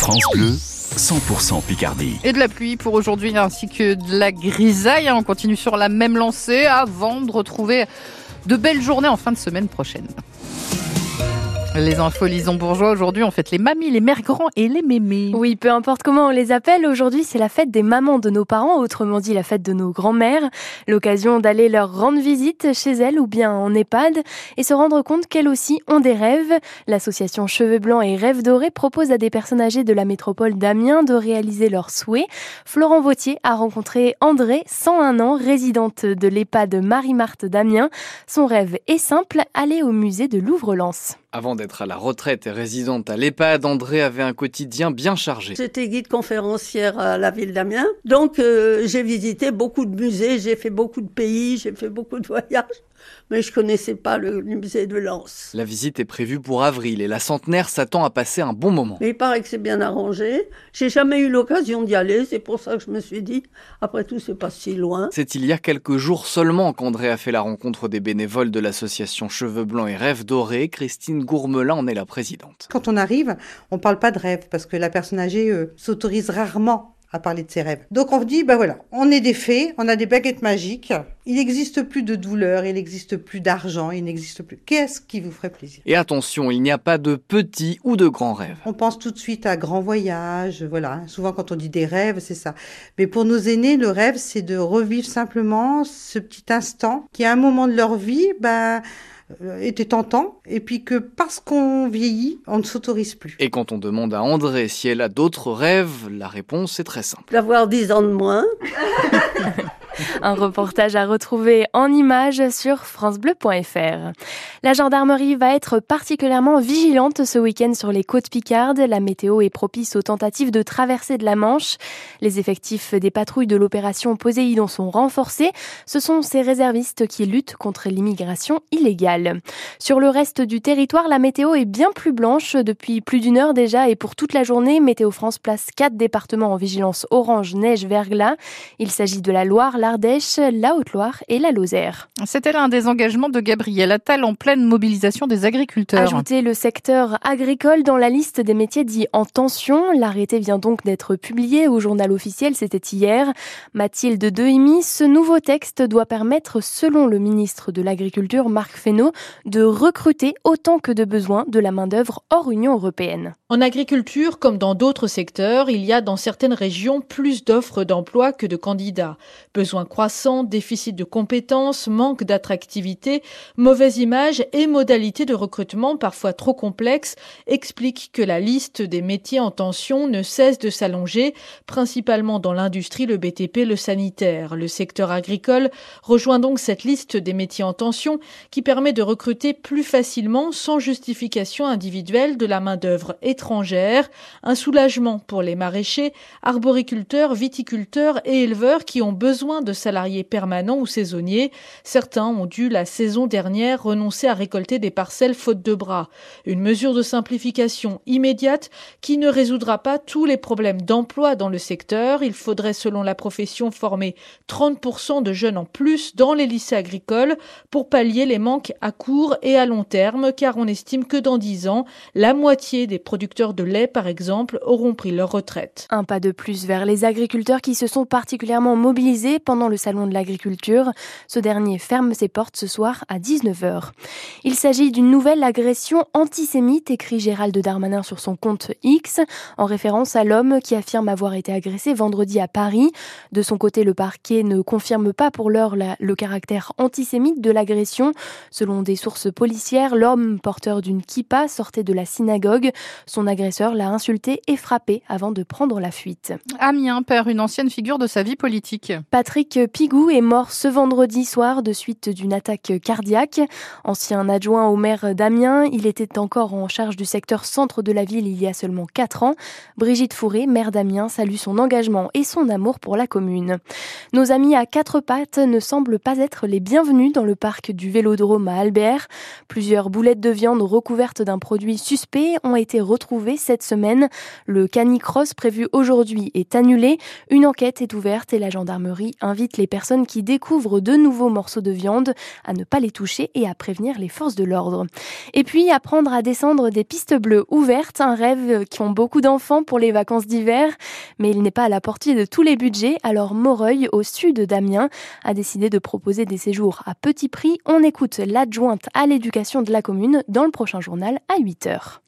France Bleu, 100% Picardie. Et de la pluie pour aujourd'hui ainsi que de la grisaille. On continue sur la même lancée avant de retrouver de belles journées en fin de semaine prochaine. Les infos Lison Bourgeois, aujourd'hui on fête les mamies, les mères grands et les mémés. Oui, peu importe comment on les appelle, aujourd'hui c'est la fête des mamans de nos parents, autrement dit la fête de nos grands-mères. L'occasion d'aller leur rendre visite chez elles ou bien en EHPAD et se rendre compte qu'elles aussi ont des rêves. L'association Cheveux Blancs et Rêves Dorés propose à des personnes âgées de la métropole d'Amiens de réaliser leurs souhaits. Florent Vautier a rencontré André, 101 ans, résidente de l'EHPAD Marie-Marthe d'Amiens. Son rêve est simple, aller au musée de Louvre-Lens. Avant d'être à la retraite et résidente à l'EHPAD, André avait un quotidien bien chargé. J'étais guide conférencière à la ville d'Amiens. Donc euh, j'ai visité beaucoup de musées, j'ai fait beaucoup de pays, j'ai fait beaucoup de voyages. Mais je connaissais pas le, musée de Lens. La visite est prévue pour avril et la centenaire s'attend à passer un bon moment. Mais il paraît que c'est bien arrangé. J'ai jamais eu l'occasion d'y aller, c'est pour ça que je me suis dit, après tout, c'est pas si loin. C'est il y a quelques jours seulement qu'André a fait la rencontre des bénévoles de l'association Cheveux Blancs et Rêves Dorés. Christine Gourmelin en est la présidente. Quand on arrive, on parle pas de rêve parce que la personne âgée euh, s'autorise rarement à parler de ses rêves. Donc on dit, ben voilà, on est des fées, on a des baguettes magiques, il n'existe plus de douleur, il n'existe plus d'argent, il n'existe plus. Qu'est-ce qui vous ferait plaisir? Et attention, il n'y a pas de petits ou de grands rêves. On pense tout de suite à grand voyage, voilà. Souvent quand on dit des rêves, c'est ça. Mais pour nos aînés, le rêve, c'est de revivre simplement ce petit instant qui, à un moment de leur vie, ben était tentant, et puis que parce qu'on vieillit, on ne s'autorise plus. Et quand on demande à André si elle a d'autres rêves, la réponse est très simple. D'avoir 10 ans de moins. Un reportage à retrouver en images sur francebleu.fr. La gendarmerie va être particulièrement vigilante ce week-end sur les côtes picardes. La météo est propice aux tentatives de traversée de la Manche. Les effectifs des patrouilles de l'opération Poséidon sont renforcés. Ce sont ces réservistes qui luttent contre l'immigration illégale. Sur le reste du territoire, la météo est bien plus blanche depuis plus d'une heure déjà et pour toute la journée, Météo France place quatre départements en vigilance orange, neige, verglas. Il s'agit de la Loire, l'Ardèche, la Haute-Loire et la Lozère. C'était l'un des engagements de Gabriel Attal en pleine mobilisation des agriculteurs. Ajouter le secteur agricole dans la liste des métiers dits en tension. L'arrêté vient donc d'être publié au journal officiel, c'était hier. Mathilde Dehimi, ce nouveau texte doit permettre, selon le ministre de l'Agriculture, Marc Fesneau, de recruter autant que de besoin de la main-d'œuvre hors Union européenne. En agriculture, comme dans d'autres secteurs, il y a dans certaines régions plus d'offres d'emploi que de candidats. Besoins croissants, déficit de compétences, manque d'attractivité, mauvaise image et modalités de recrutement parfois trop complexes expliquent que la liste des métiers en tension ne cesse de s'allonger, principalement dans l'industrie, le BTP, le sanitaire. Le secteur agricole rejoint donc cette liste des métiers en tension qui permet de recruter plus facilement, sans justification individuelle, de la main-d'œuvre étrangère. Un soulagement pour les maraîchers, arboriculteurs, viticulteurs et éleveurs qui ont besoin de salariés permanents ou saisonniers. Certains ont dû la saison dernière renoncer à récolter des parcelles faute de bras. Une mesure de simplification immédiate qui ne résoudra pas tous les problèmes d'emploi dans le secteur. Il faudrait, selon la profession, former 30% de jeunes en plus dans les lycées agricoles pour pallier les manques à court et à long terme, car on estime que dans 10 ans, la moitié des producteurs de lait, par exemple, auront pris leur retraite. Un pas de plus vers les agriculteurs qui se sont particulièrement mobilisés pendant le salon de l'agriculture. Ce dernier ferme ses portes ce soir à 19h. Il s'agit d'une nouvelle agression antisémite, écrit Gérald Darmanin sur son compte X, en référence à l'homme qui affirme avoir été agressé vendredi à Paris. De son côté, le parquet ne confirme pas pour l'heure le caractère antisémite de l'agression. Selon des sources policières, l'homme porteur d'une kippa sortait de la synagogue. Son agresseur l'a insulté et frappé avant de prendre la fuite. Amiens perd une ancienne figure de sa vie politique. Patrick Pigou est mort ce vendredi soir de suite d'une attaque cardiaque. Ancien adjoint au maire d'Amiens, il était encore en charge du secteur centre de la ville il y a seulement 4 ans. Brigitte Fourré, maire d'Amiens, salue son engagement et son amour pour la commune. Nos amis à quatre pattes ne semblent pas être les bienvenus dans le parc du Vélodrome à Albert. Plusieurs boulettes de viande recouvertes d'un produit suspect ont été retrouvées cette semaine. Le canicross prévu aujourd'hui est annulé. Une enquête est ouverte et la gendarmerie invite les personnes qui découvrent de nouveaux morceaux de viande à ne pas les toucher et à prévenir les forces de l'ordre. Et puis apprendre à descendre des pistes bleues ouvertes, un rêve qui ont beaucoup d'enfants pour les vacances d'hiver, mais il n'est pas à la portée de tous les budgets. Alors Moreuil, au sud d'Amiens, a décidé de proposer des séjours à petit prix. On écoute l'adjointe à l'éducation de la commune dans le prochain journal à 8h.